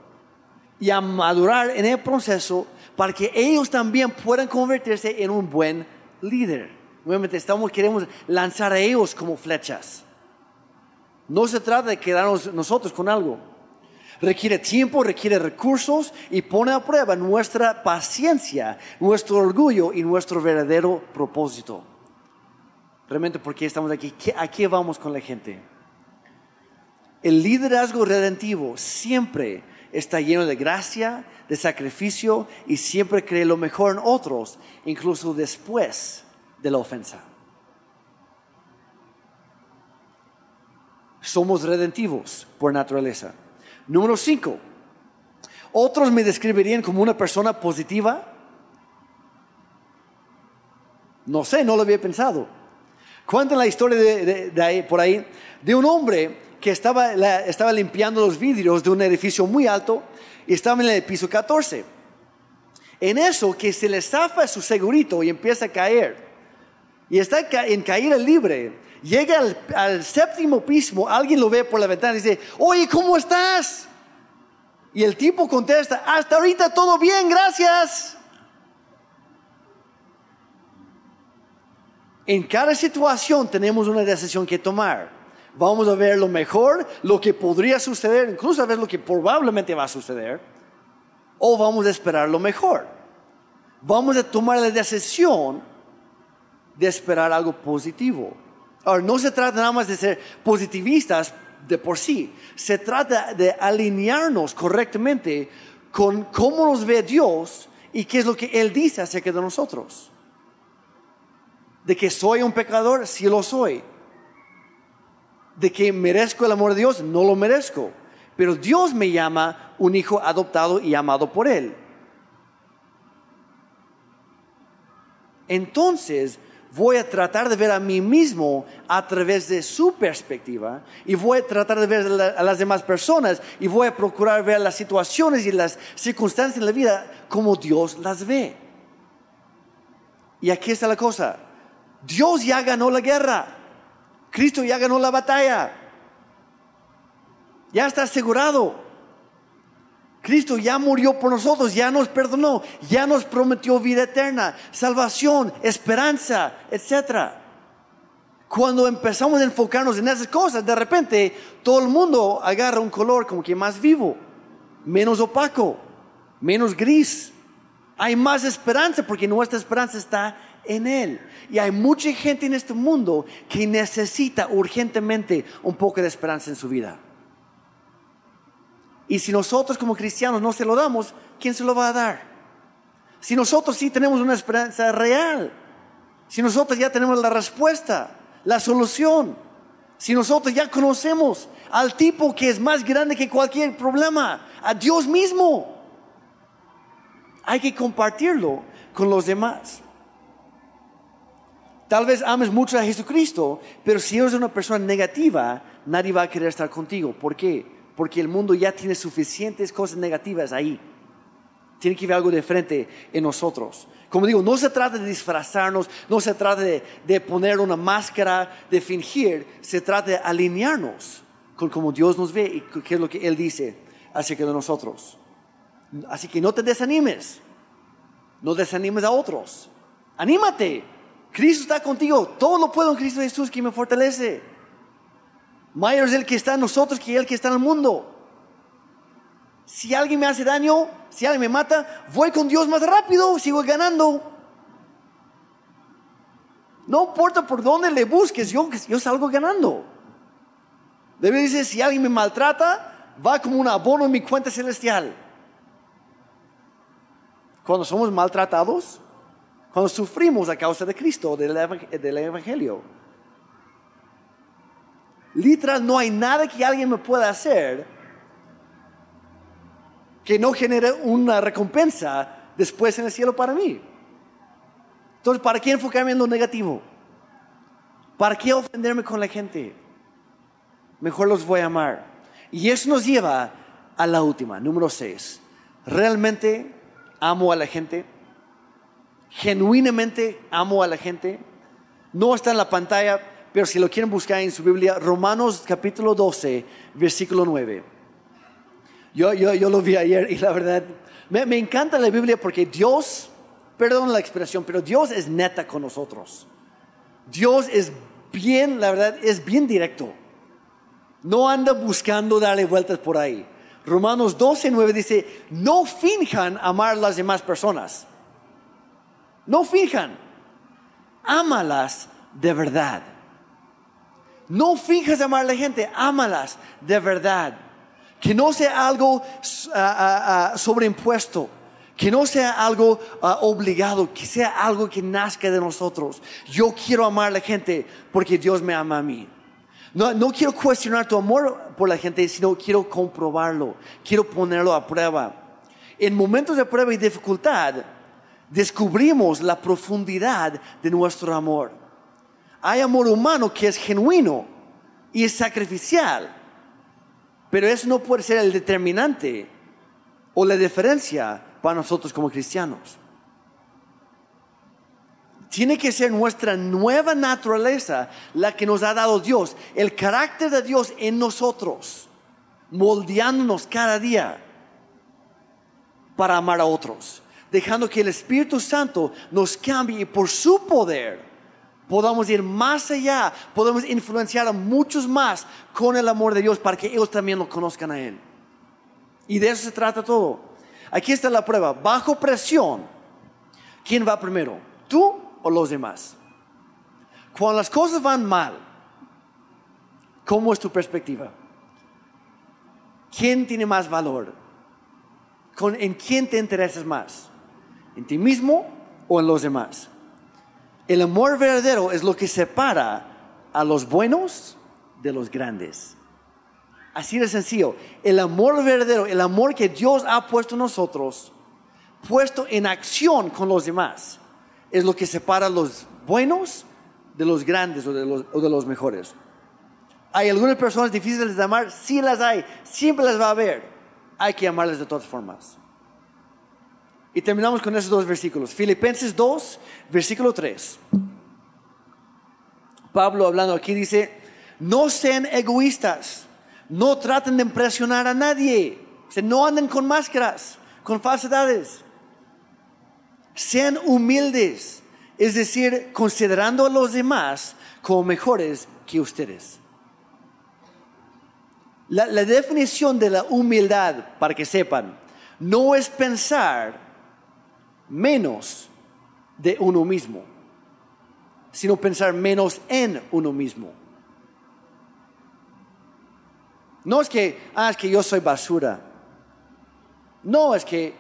y a madurar en el proceso para que ellos también puedan convertirse en un buen líder. Obviamente estamos, queremos lanzar a ellos como flechas. No se trata de quedarnos nosotros con algo. Requiere tiempo, requiere recursos y pone a prueba nuestra paciencia, nuestro orgullo y nuestro verdadero propósito. Realmente, ¿por qué estamos aquí? ¿A qué vamos con la gente? El liderazgo redentivo siempre está lleno de gracia, de sacrificio y siempre cree lo mejor en otros, incluso después de la ofensa. Somos redentivos por naturaleza. Número cinco, otros me describirían como una persona positiva. No sé, no lo había pensado. Cuentan la historia de, por ahí de un hombre que estaba, estaba limpiando los vidrios de un edificio muy alto y estaba en el piso 14. En eso que se le zafa su segurito y empieza a caer. Y está en caída libre. Llega al, al séptimo piso, alguien lo ve por la ventana y dice, oye, ¿cómo estás? Y el tipo contesta, hasta ahorita todo bien, gracias. En cada situación tenemos una decisión que tomar. Vamos a ver lo mejor, lo que podría suceder, incluso a ver lo que probablemente va a suceder, o vamos a esperar lo mejor. Vamos a tomar la decisión de esperar algo positivo. Ahora, no se trata nada más de ser positivistas de por sí, se trata de alinearnos correctamente con cómo nos ve Dios y qué es lo que Él dice acerca de nosotros de que soy un pecador, sí lo soy. De que merezco el amor de Dios, no lo merezco. Pero Dios me llama un hijo adoptado y amado por Él. Entonces voy a tratar de ver a mí mismo a través de su perspectiva y voy a tratar de ver a las demás personas y voy a procurar ver las situaciones y las circunstancias en la vida como Dios las ve. Y aquí está la cosa. Dios ya ganó la guerra. Cristo ya ganó la batalla. Ya está asegurado. Cristo ya murió por nosotros, ya nos perdonó, ya nos prometió vida eterna, salvación, esperanza, etc. Cuando empezamos a enfocarnos en esas cosas, de repente todo el mundo agarra un color como que más vivo, menos opaco, menos gris. Hay más esperanza porque nuestra esperanza está en Él. Y hay mucha gente en este mundo que necesita urgentemente un poco de esperanza en su vida. Y si nosotros como cristianos no se lo damos, ¿quién se lo va a dar? Si nosotros sí tenemos una esperanza real, si nosotros ya tenemos la respuesta, la solución, si nosotros ya conocemos al tipo que es más grande que cualquier problema, a Dios mismo, hay que compartirlo con los demás. Tal vez ames mucho a Jesucristo, pero si eres una persona negativa, nadie va a querer estar contigo. ¿Por qué? Porque el mundo ya tiene suficientes cosas negativas ahí. Tiene que haber algo diferente en nosotros. Como digo, no se trata de disfrazarnos, no se trata de, poner una máscara, de fingir, se trata de alinearnos con cómo Dios nos ve y qué es lo que Él dice acerca de nosotros. Así que no te desanimes, no desanimes a otros. Anímate, Cristo está contigo. Todo lo puedo en Cristo Jesús que me fortalece. Mayor es el que está en nosotros que el que está en el mundo. Si alguien me hace daño, si alguien me mata, voy con Dios más rápido, sigo ganando. No importa por dónde le busques, yo, salgo ganando. Debe decir, si alguien me maltrata, va como un abono en mi cuenta celestial. Cuando somos maltratados, cuando sufrimos a causa de Cristo, del, Evangelio. Literal, no hay nada que alguien me pueda hacer que no genere una recompensa después en el cielo para mí. Entonces, ¿para qué enfocarme en lo negativo? ¿Para qué ofenderme con la gente? Mejor los voy a amar. Y eso nos lleva a la última, número 6. ¿Realmente amo a la gente? Genuinamente amo a la gente. No está en la pantalla, pero si lo quieren buscar en su Biblia, Romanos capítulo 12, versículo 9. Yo, yo, yo lo vi ayer y la verdad, me, me encanta la Biblia porque Dios, perdón la expresión, pero Dios es neta con nosotros. Dios es bien, la verdad, es bien directo. No anda buscando darle vueltas por ahí. Romanos 12, 9 dice, no finjan amar a las demás personas no fijan. Ámalas de verdad. No fijas amar a la gente, ámalas de verdad. Que no sea algo ah, sobreimpuesto, que no sea algo obligado, que sea algo que nazca de nosotros. Yo quiero amar a la gente porque Dios me ama a mí. No, no quiero cuestionar tu amor por la gente, sino quiero comprobarlo, quiero ponerlo a prueba. En momentos de prueba y dificultad, descubrimos la profundidad de nuestro amor. Hay amor humano que es genuino y es sacrificial, pero eso no puede ser el determinante o la diferencia para nosotros como cristianos. Tiene que ser nuestra nueva naturaleza la que nos ha dado Dios, el carácter de Dios en nosotros, moldeándonos cada día para amar a otros, dejando que el Espíritu Santo nos cambie y por su poder podamos ir más allá, podemos influenciar a muchos más con el amor de Dios para que ellos también lo conozcan a Él. Y de eso se trata todo. Aquí está la prueba. Bajo presión, ¿quién va primero? ¿Tú o los demás? Cuando las cosas van mal, ¿cómo es tu perspectiva? ¿Quién tiene más valor? ¿En quién te interesas más? ¿En ti mismo o en los demás? El amor verdadero es lo que separa a los buenos de los grandes. Así de sencillo. El amor verdadero, el amor que Dios ha puesto en nosotros, puesto en acción con los demás, es lo que separa a los buenos de los grandes o de los, mejores. Hay algunas personas difíciles de amar, sí las hay, siempre las va a haber. Hay que amarlas de todas formas. Y terminamos con esos dos versículos. Filipenses 2, versículo 3. Pablo hablando aquí dice, no sean egoístas, no traten de impresionar a nadie, no anden con máscaras, con falsedades. Sean humildes, es decir, considerando a los demás como mejores que ustedes. La, la definición de la humildad, para que sepan, no es pensar menos de uno mismo, sino pensar menos en uno mismo. No es que, ah, es que yo soy basura. No, es que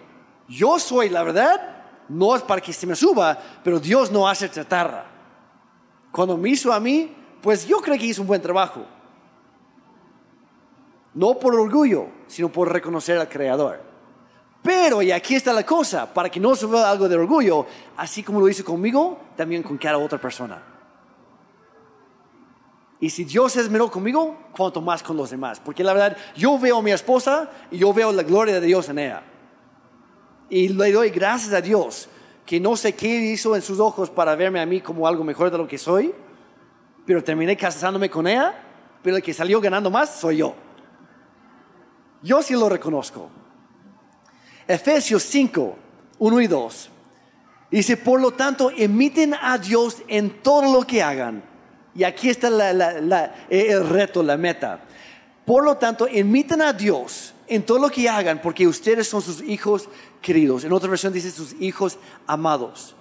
yo soy la verdad. No es para que se me suba, pero Dios no hace chatarra. Cuando me hizo a mí, pues yo creo que hizo un buen trabajo. No por orgullo, sino por reconocer al Creador. Pero, y aquí está la cosa, para que no se vea algo de orgullo, así como lo hizo conmigo, también con cada otra persona. Y si Dios es esmeró conmigo, cuanto más con los demás. Porque la verdad, yo veo a mi esposa y yo veo la gloria de Dios en ella. Y le doy gracias a Dios, que no sé qué hizo en sus ojos para verme a mí como algo mejor de lo que soy, pero terminé casándome con ella, pero el que salió ganando más soy yo. Yo sí lo reconozco. Efesios 5, 1 y 2. Dice, por lo tanto, emiten a Dios en todo lo que hagan. Y aquí está el reto, la meta. Por lo tanto, emiten a Dios en todo lo que hagan, porque ustedes son sus hijos queridos. En otra versión dice sus hijos amados.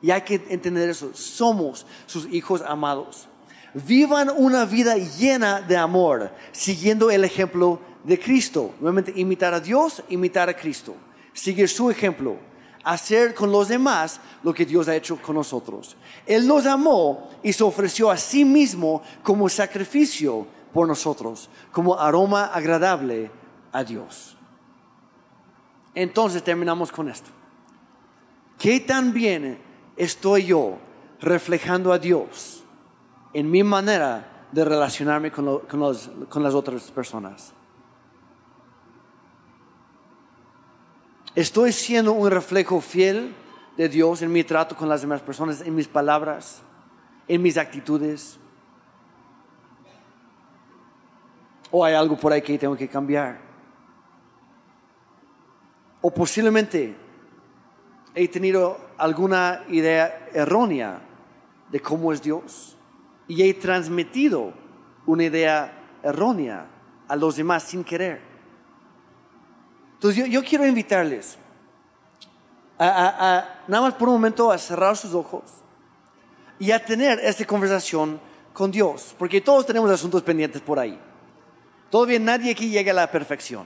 Y hay que entender eso. Somos sus hijos amados. Vivan una vida llena de amor, siguiendo el ejemplo de Cristo. Nuevamente, imitar a Dios, imitar a Cristo seguir su ejemplo, hacer con los demás lo que Dios ha hecho con nosotros. Él nos amó y se ofreció a sí mismo como sacrificio por nosotros, como aroma agradable a Dios. Entonces terminamos con esto. ¿Qué tan bien estoy yo reflejando a Dios en mi manera de relacionarme con, con las otras personas? ¿Estoy siendo un reflejo fiel de Dios en mi trato con las demás personas, en mis palabras, en mis actitudes? ¿O hay algo por ahí que tengo que cambiar? ¿O posiblemente he tenido alguna idea errónea de cómo es Dios y he transmitido una idea errónea a los demás sin querer? Entonces yo, quiero invitarles a, nada más por un momento a cerrar sus ojos y a tener esta conversación con Dios, porque todos tenemos asuntos pendientes por ahí. Todavía nadie aquí llega a la perfección.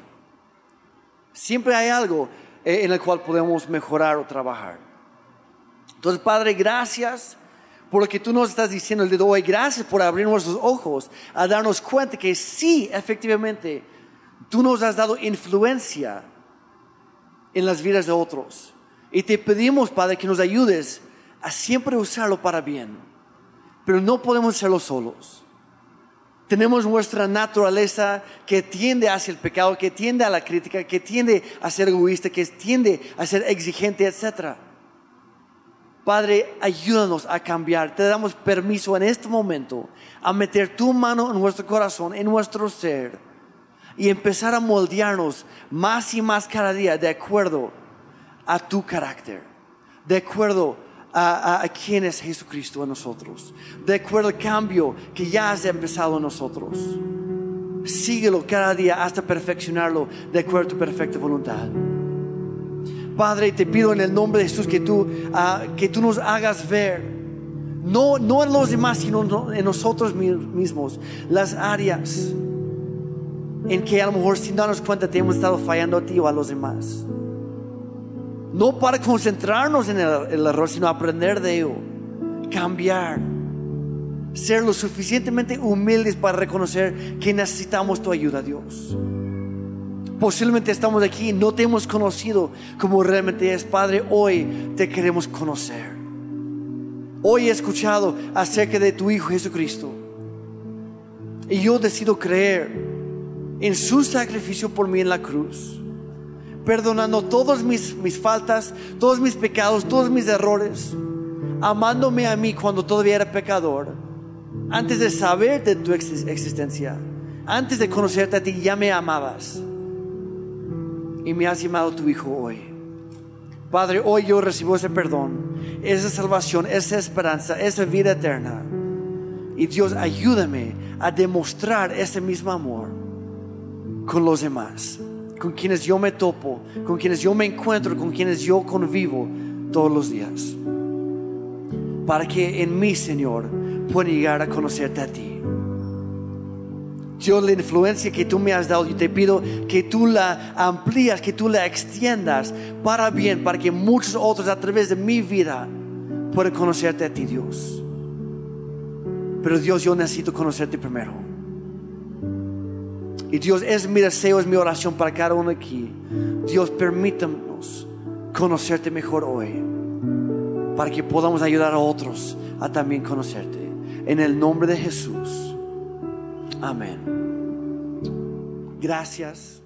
Siempre hay algo eh, en el cual podemos mejorar o trabajar. Entonces, Padre, gracias por lo que tú nos estás diciendo el día de hoy. Gracias por abrir nuestros ojos a darnos cuenta que sí, efectivamente, Tú nos has dado influencia en las vidas de otros. Y te pedimos, Padre, que nos ayudes a siempre usarlo para bien. Pero no podemos hacerlo solos. Tenemos nuestra naturaleza que tiende hacia el pecado, que tiende a la crítica, que tiende a ser egoísta, que tiende a ser exigente, etc. Padre, ayúdanos a cambiar. Te damos permiso en este momento a meter tu mano en nuestro corazón, en nuestro ser, y empezar a moldearnos más y más cada día de acuerdo a tu carácter, de acuerdo a, quién es Jesucristo en nosotros, de acuerdo al cambio que ya has empezado en nosotros. Síguelo cada día hasta perfeccionarlo de acuerdo a tu perfecta voluntad. Padre, te pido en el nombre de Jesús que tú, ah, que tú nos hagas ver, no, no en los demás, sino en nosotros mismos, las áreas en que a lo mejor sin darnos cuenta te hemos estado fallando a ti o a los demás no para concentrarnos en el, error, sino aprender de ello, cambiar, ser lo suficientemente humildes para reconocer que necesitamos tu ayuda, Dios. Posiblemente estamos aquí y no te hemos conocido como realmente es, Padre. Hoy te queremos conocer. Hoy he escuchado acerca de tu Hijo Jesucristo. Y yo decido creer en su sacrificio por mí en la cruz perdonando todas mis, mis faltas, todos mis pecados, todos mis errores, amándome a mí cuando todavía era pecador, antes de saber de tu existencia, antes de conocerte a ti, ya me amabas y me has llamado tu Hijo hoy. Padre, hoy yo recibo ese perdón, esa salvación, esa esperanza, esa vida eterna. Y Dios, ayúdame a demostrar ese mismo amor con los demás con quienes yo me topo, con quienes yo me encuentro, con quienes yo convivo todos los días. Para que en mí, Señor, pueda llegar a conocerte a ti. Dios, la influencia que tú me has dado, yo te pido que tú la amplías, que tú la extiendas para bien, para que muchos otros a través de mi vida puedan conocerte a ti, Dios. Pero Dios, yo necesito conocerte primero. Y Dios, es mi deseo, es mi oración para cada uno aquí. Dios, permítanos conocerte mejor hoy. Para que podamos ayudar a otros a también conocerte. En el nombre de Jesús. Amén. Gracias.